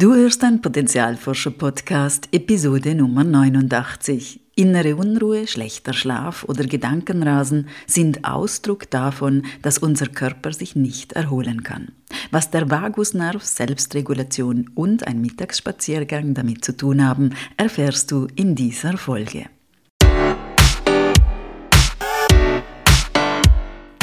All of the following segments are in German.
Du hörst ein Potenzialforscher-Podcast, Episode Nummer 89. Innere Unruhe, schlechter Schlaf oder Gedankenrasen sind Ausdruck davon, dass unser Körper sich nicht erholen kann. Was der Vagusnerv, Selbstregulation und ein Mittagsspaziergang damit zu tun haben, erfährst du in dieser Folge.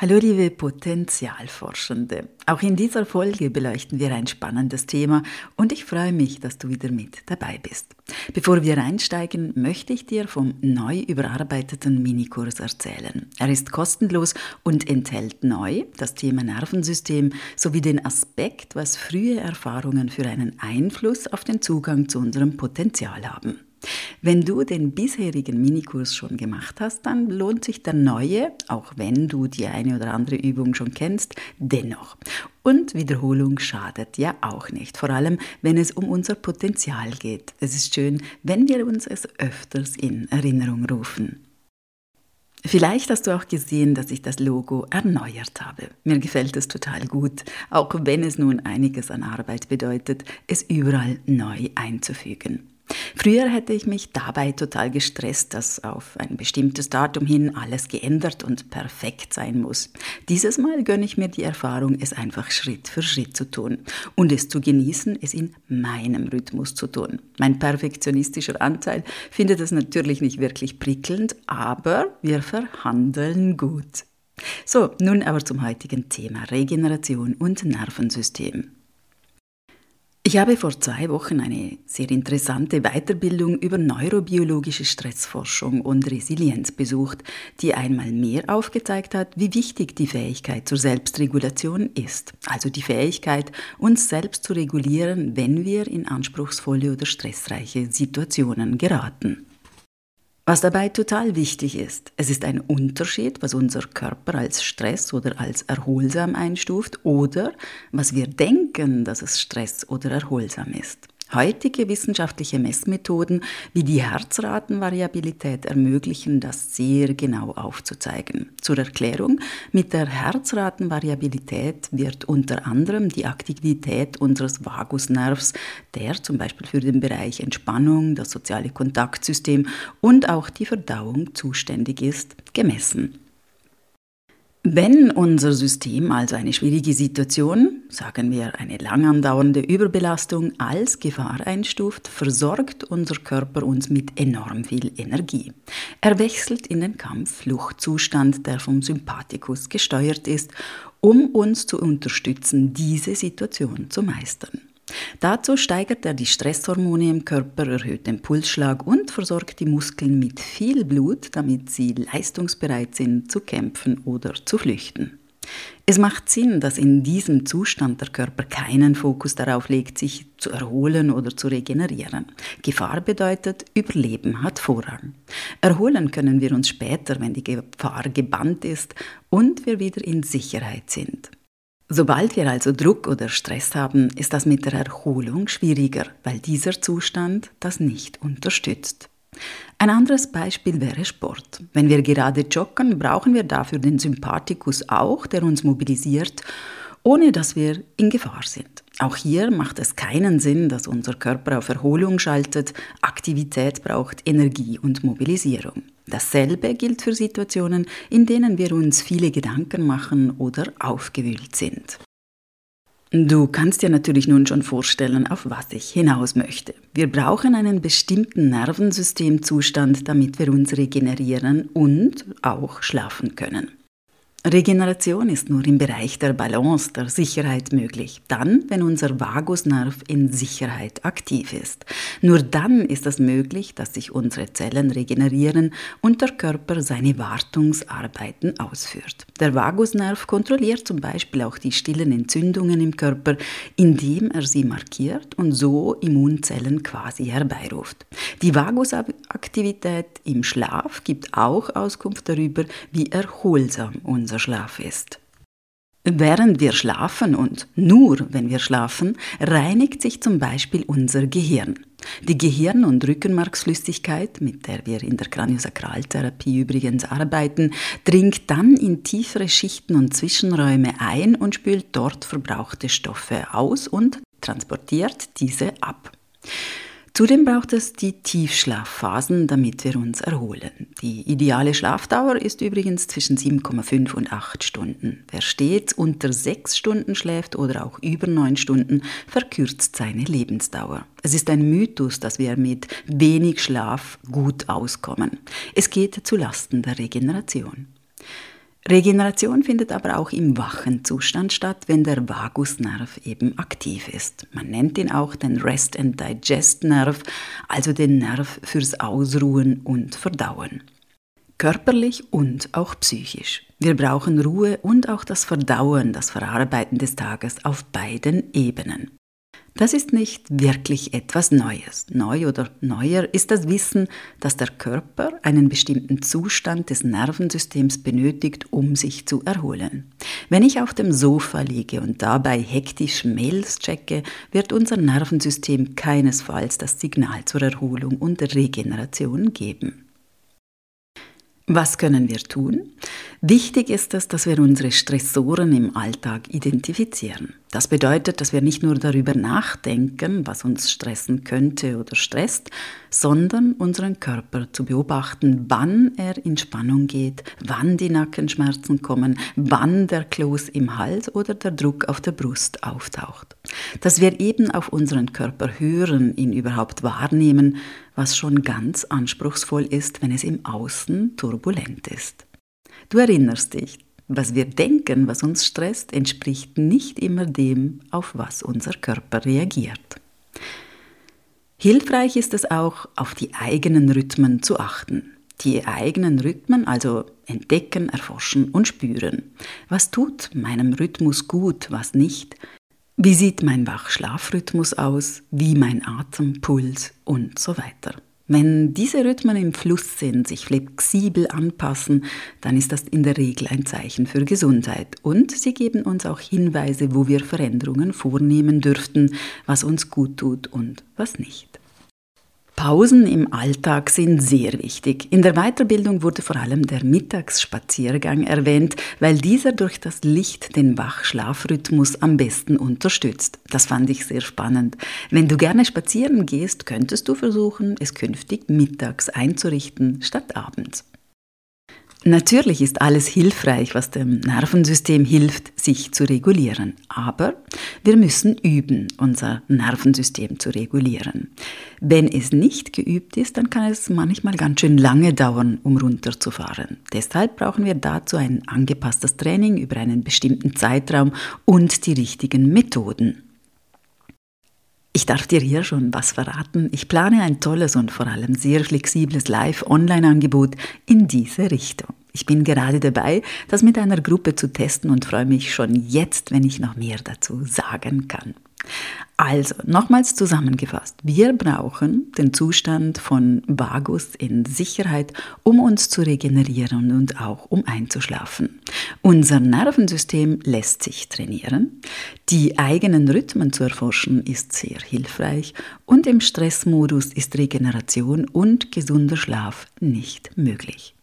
Hallo liebe Potenzialforschende. Auch in dieser Folge beleuchten wir ein spannendes Thema und ich freue mich, dass du wieder mit dabei bist. Bevor wir einsteigen, möchte ich dir vom neu überarbeiteten Minikurs erzählen. Er ist kostenlos und enthält neu das Thema Nervensystem sowie den Aspekt, was frühe Erfahrungen für einen Einfluss auf den Zugang zu unserem Potenzial haben. Wenn du den bisherigen Minikurs schon gemacht hast, dann lohnt sich der neue, auch wenn du die eine oder andere Übung schon kennst, dennoch. Und Wiederholung schadet ja auch nicht, vor allem wenn es um unser Potenzial geht. Es ist schön, wenn wir uns es öfters in Erinnerung rufen. Vielleicht hast du auch gesehen, dass ich das Logo erneuert habe. Mir gefällt es total gut, auch wenn es nun einiges an Arbeit bedeutet, es überall neu einzufügen. Früher hätte ich mich dabei total gestresst, dass auf ein bestimmtes Datum hin alles geändert und perfekt sein muss. Dieses Mal gönne ich mir die Erfahrung, es einfach Schritt für Schritt zu tun und es zu genießen, es in meinem Rhythmus zu tun. Mein perfektionistischer Anteil findet es natürlich nicht wirklich prickelnd, aber wir verhandeln gut. So, nun aber zum heutigen Thema Regeneration und Nervensystem. Ich habe vor zwei Wochen eine sehr interessante Weiterbildung über neurobiologische Stressforschung und Resilienz besucht, die einmal mehr aufgezeigt hat, wie wichtig die Fähigkeit zur Selbstregulation ist, also die Fähigkeit, uns selbst zu regulieren, wenn wir in anspruchsvolle oder stressreiche Situationen geraten. Was dabei total wichtig ist, es ist ein Unterschied, was unser Körper als Stress oder als erholsam einstuft oder was wir denken, dass es Stress oder erholsam ist. Heutige wissenschaftliche Messmethoden wie die Herzratenvariabilität ermöglichen das sehr genau aufzuzeigen. Zur Erklärung, mit der Herzratenvariabilität wird unter anderem die Aktivität unseres Vagusnervs, der zum Beispiel für den Bereich Entspannung, das soziale Kontaktsystem und auch die Verdauung zuständig ist, gemessen. Wenn unser System also eine schwierige Situation, sagen wir eine lang andauernde Überbelastung, als Gefahr einstuft, versorgt unser Körper uns mit enorm viel Energie. Er wechselt in den Kampf-Fluchtzustand, der vom Sympathikus gesteuert ist, um uns zu unterstützen, diese Situation zu meistern. Dazu steigert er die Stresshormone im Körper, erhöht den Pulsschlag und versorgt die Muskeln mit viel Blut, damit sie leistungsbereit sind zu kämpfen oder zu flüchten. Es macht Sinn, dass in diesem Zustand der Körper keinen Fokus darauf legt, sich zu erholen oder zu regenerieren. Gefahr bedeutet, Überleben hat Vorrang. Erholen können wir uns später, wenn die Gefahr gebannt ist und wir wieder in Sicherheit sind. Sobald wir also Druck oder Stress haben, ist das mit der Erholung schwieriger, weil dieser Zustand das nicht unterstützt. Ein anderes Beispiel wäre Sport. Wenn wir gerade joggen, brauchen wir dafür den Sympathikus auch, der uns mobilisiert, ohne dass wir in Gefahr sind. Auch hier macht es keinen Sinn, dass unser Körper auf Erholung schaltet. Aktivität braucht Energie und Mobilisierung. Dasselbe gilt für Situationen, in denen wir uns viele Gedanken machen oder aufgewühlt sind. Du kannst dir natürlich nun schon vorstellen, auf was ich hinaus möchte. Wir brauchen einen bestimmten Nervensystemzustand, damit wir uns regenerieren und auch schlafen können. Regeneration ist nur im Bereich der Balance, der Sicherheit möglich. Dann, wenn unser Vagusnerv in Sicherheit aktiv ist. Nur dann ist es möglich, dass sich unsere Zellen regenerieren und der Körper seine Wartungsarbeiten ausführt. Der Vagusnerv kontrolliert zum Beispiel auch die stillen Entzündungen im Körper, indem er sie markiert und so Immunzellen quasi herbeiruft. Die Vagusaktivität im Schlaf gibt auch Auskunft darüber, wie erholsam unser Schlaf ist. Während wir schlafen und nur wenn wir schlafen, reinigt sich zum Beispiel unser Gehirn. Die Gehirn- und Rückenmarksflüssigkeit, mit der wir in der Kraniosakraltherapie übrigens arbeiten, dringt dann in tiefere Schichten und Zwischenräume ein und spült dort verbrauchte Stoffe aus und transportiert diese ab. Zudem braucht es die Tiefschlafphasen, damit wir uns erholen. Die ideale Schlafdauer ist übrigens zwischen 7,5 und 8 Stunden. Wer stets unter 6 Stunden schläft oder auch über 9 Stunden, verkürzt seine Lebensdauer. Es ist ein Mythos, dass wir mit wenig Schlaf gut auskommen. Es geht zu Lasten der Regeneration. Regeneration findet aber auch im wachen Zustand statt, wenn der Vagusnerv eben aktiv ist. Man nennt ihn auch den Rest and Digest Nerv, also den Nerv fürs Ausruhen und Verdauen. Körperlich und auch psychisch. Wir brauchen Ruhe und auch das Verdauen, das Verarbeiten des Tages auf beiden Ebenen. Das ist nicht wirklich etwas Neues. Neu oder neuer ist das Wissen, dass der Körper einen bestimmten Zustand des Nervensystems benötigt, um sich zu erholen. Wenn ich auf dem Sofa liege und dabei hektisch Mails checke, wird unser Nervensystem keinesfalls das Signal zur Erholung und Regeneration geben. Was können wir tun? Wichtig ist es, dass wir unsere Stressoren im Alltag identifizieren. Das bedeutet, dass wir nicht nur darüber nachdenken, was uns stressen könnte oder stresst, sondern unseren Körper zu beobachten, wann er in Spannung geht, wann die Nackenschmerzen kommen, wann der Kloß im Hals oder der Druck auf der Brust auftaucht. Dass wir eben auf unseren Körper hören, ihn überhaupt wahrnehmen, was schon ganz anspruchsvoll ist, wenn es im Außen turbulent ist. Du erinnerst dich, was wir denken, was uns stresst, entspricht nicht immer dem, auf was unser Körper reagiert. Hilfreich ist es auch, auf die eigenen Rhythmen zu achten. Die eigenen Rhythmen also entdecken, erforschen und spüren. Was tut meinem Rhythmus gut, was nicht? Wie sieht mein Wach-Schlafrhythmus aus? Wie mein Atem, Puls und so weiter. Wenn diese Rhythmen im Fluss sind, sich flexibel anpassen, dann ist das in der Regel ein Zeichen für Gesundheit. Und sie geben uns auch Hinweise, wo wir Veränderungen vornehmen dürften, was uns gut tut und was nicht. Pausen im Alltag sind sehr wichtig. In der Weiterbildung wurde vor allem der Mittagsspaziergang erwähnt, weil dieser durch das Licht den Wachschlafrhythmus am besten unterstützt. Das fand ich sehr spannend. Wenn du gerne spazieren gehst, könntest du versuchen, es künftig mittags einzurichten statt abends. Natürlich ist alles hilfreich, was dem Nervensystem hilft, sich zu regulieren. Aber wir müssen üben, unser Nervensystem zu regulieren. Wenn es nicht geübt ist, dann kann es manchmal ganz schön lange dauern, um runterzufahren. Deshalb brauchen wir dazu ein angepasstes Training über einen bestimmten Zeitraum und die richtigen Methoden. Ich darf dir hier schon was verraten. Ich plane ein tolles und vor allem sehr flexibles Live-Online-Angebot in diese Richtung. Ich bin gerade dabei, das mit einer Gruppe zu testen und freue mich schon jetzt, wenn ich noch mehr dazu sagen kann. Also, nochmals zusammengefasst, wir brauchen den Zustand von Vagus in Sicherheit, um uns zu regenerieren und auch um einzuschlafen. Unser Nervensystem lässt sich trainieren, die eigenen Rhythmen zu erforschen ist sehr hilfreich und im Stressmodus ist Regeneration und gesunder Schlaf nicht möglich.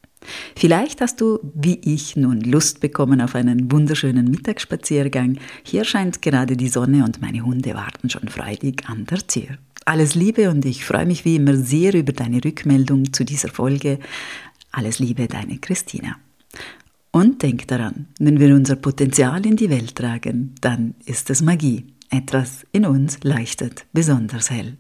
Vielleicht hast du, wie ich, nun Lust bekommen auf einen wunderschönen Mittagsspaziergang. Hier scheint gerade die Sonne und meine Hunde warten schon freudig an der Tür. Alles Liebe und ich freue mich wie immer sehr über deine Rückmeldung zu dieser Folge. Alles Liebe, deine Christina. Und denk daran, wenn wir unser Potenzial in die Welt tragen, dann ist es Magie. Etwas in uns leuchtet besonders hell.